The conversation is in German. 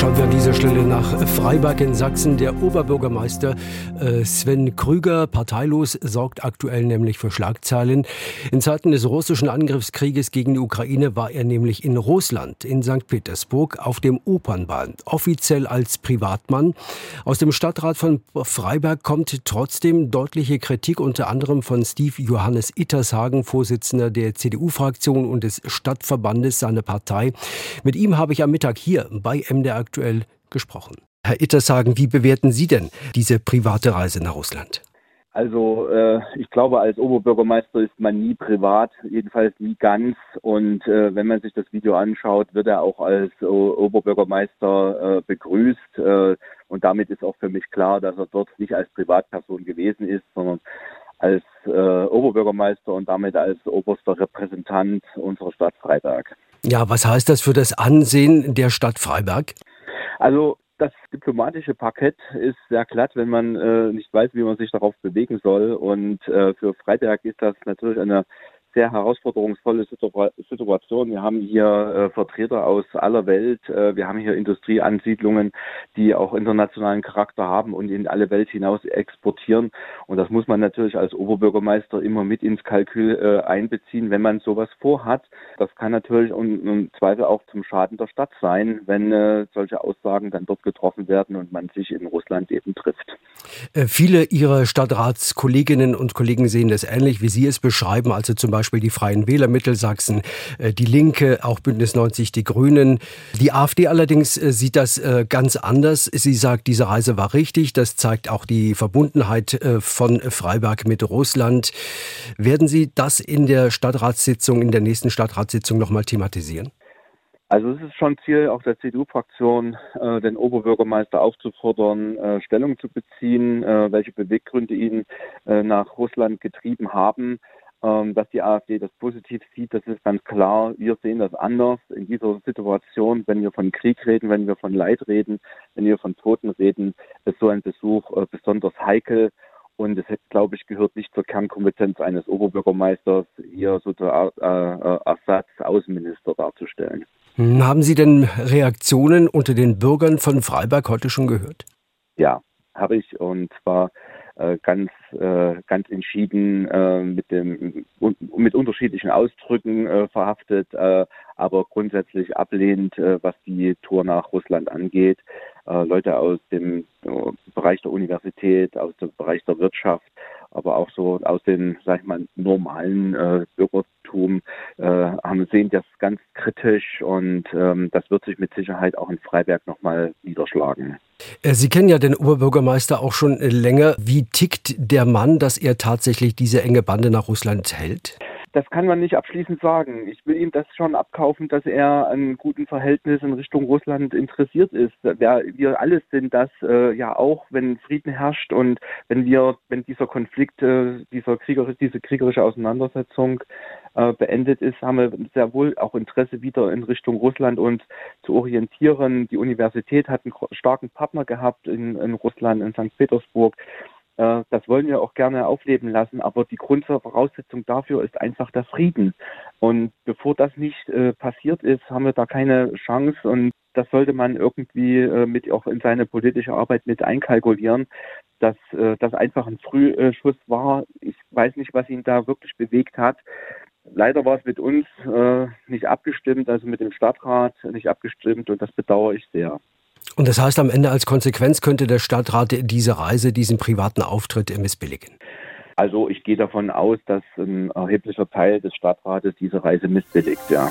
Schauen wir an dieser Stelle nach Freiberg in Sachsen. Der Oberbürgermeister äh, Sven Krüger, parteilos, sorgt aktuell nämlich für Schlagzeilen. In Zeiten des russischen Angriffskrieges gegen die Ukraine war er nämlich in Russland, in St. Petersburg, auf dem Opernball, offiziell als Privatmann. Aus dem Stadtrat von Freiberg kommt trotzdem deutliche Kritik, unter anderem von Steve Johannes Ittershagen, Vorsitzender der CDU-Fraktion und des Stadtverbandes seiner Partei. Mit ihm habe ich am Mittag hier bei MDR aktuell gesprochen. Herr Ittersagen, wie bewerten Sie denn diese private Reise nach Russland? Also äh, ich glaube, als Oberbürgermeister ist man nie privat, jedenfalls nie ganz. Und äh, wenn man sich das Video anschaut, wird er auch als äh, Oberbürgermeister äh, begrüßt. Äh, und damit ist auch für mich klar, dass er dort nicht als Privatperson gewesen ist, sondern als äh, Oberbürgermeister und damit als oberster Repräsentant unserer Stadt Freiberg. Ja, was heißt das für das Ansehen der Stadt Freiberg? Also das diplomatische Parkett ist sehr glatt, wenn man äh, nicht weiß, wie man sich darauf bewegen soll. Und äh, für Freiberg ist das natürlich eine sehr herausforderungsvolle Situation. Wir haben hier äh, Vertreter aus aller Welt. Äh, wir haben hier Industrieansiedlungen, die auch internationalen Charakter haben und in alle Welt hinaus exportieren. Und das muss man natürlich als Oberbürgermeister immer mit ins Kalkül äh, einbeziehen, wenn man sowas vorhat. Das kann natürlich und im Zweifel auch zum Schaden der Stadt sein, wenn äh, solche Aussagen dann dort getroffen werden und man sich in Russland eben trifft. Äh, viele Ihrer Stadtratskolleginnen und Kollegen sehen das ähnlich, wie Sie es beschreiben, also zum Beispiel Beispiel die Freien Wähler Mittelsachsen, äh, die Linke, auch Bündnis 90, die Grünen. Die AfD allerdings äh, sieht das äh, ganz anders. Sie sagt, diese Reise war richtig. Das zeigt auch die Verbundenheit von Freiberg mit Russland. Werden Sie das in der Stadtratssitzung, in der nächsten Stadtratssitzung nochmal thematisieren? Also es ist schon Ziel auch der CDU-Fraktion, äh, den Oberbürgermeister aufzufordern, äh, Stellung zu beziehen, äh, welche Beweggründe ihn nach Russland getrieben haben. Ähm, dass die AfD das positiv sieht, das ist ganz klar. Wir sehen das anders in dieser Situation, wenn wir von Krieg reden, wenn wir von Leid reden, wenn wir von Toten reden, ist so ein Besuch äh, besonders heikel. Und es, glaube ich, gehört nicht zur Kernkompetenz eines Oberbürgermeisters, hier so der äh, äh, Ersatz-Außenminister darzustellen. Hm, haben Sie denn Reaktionen unter den Bürgern von Freiberg heute schon gehört? Ja, habe ich. Und zwar äh, ganz, äh, ganz entschieden äh, mit, dem, mit unterschiedlichen Ausdrücken äh, verhaftet, äh, aber grundsätzlich ablehnend, äh, was die Tour nach Russland angeht. Äh, Leute aus dem Bereich der Universität, aus dem Bereich der Wirtschaft, aber auch so aus dem, sag ich mal, normalen Bürgertum sehen das ganz kritisch und ähm, das wird sich mit Sicherheit auch in Freiberg nochmal niederschlagen. Äh, Sie kennen ja den Oberbürgermeister auch schon länger. Wie tickt der Mann, dass er tatsächlich diese enge Bande nach Russland hält? Das kann man nicht abschließend sagen. Ich will ihm das schon abkaufen, dass er an guten Verhältnissen in Richtung Russland interessiert ist. Wir, alles sind das äh, ja auch, wenn Frieden herrscht und wenn wir, wenn dieser Konflikt, äh, dieser Krieger, diese kriegerische Auseinandersetzung äh, beendet ist, haben wir sehr wohl auch Interesse wieder in Richtung Russland und zu orientieren. Die Universität hat einen starken Partner gehabt in, in Russland, in St. Petersburg. Äh, das wollen wir auch gerne aufleben lassen, aber die Grundvoraussetzung dafür ist einfach der Frieden. Und bevor das nicht äh, passiert ist, haben wir da keine Chance und das sollte man irgendwie äh, mit auch in seine politische Arbeit mit einkalkulieren, dass äh, das einfach ein Frühschuss war. Ich weiß nicht, was ihn da wirklich bewegt hat. Leider war es mit uns äh, nicht abgestimmt, also mit dem Stadtrat nicht abgestimmt und das bedauere ich sehr. Und das heißt, am Ende als Konsequenz könnte der Stadtrat diese Reise, diesen privaten Auftritt missbilligen. Also ich gehe davon aus, dass ein erheblicher Teil des Stadtrates diese Reise missbilligt, ja.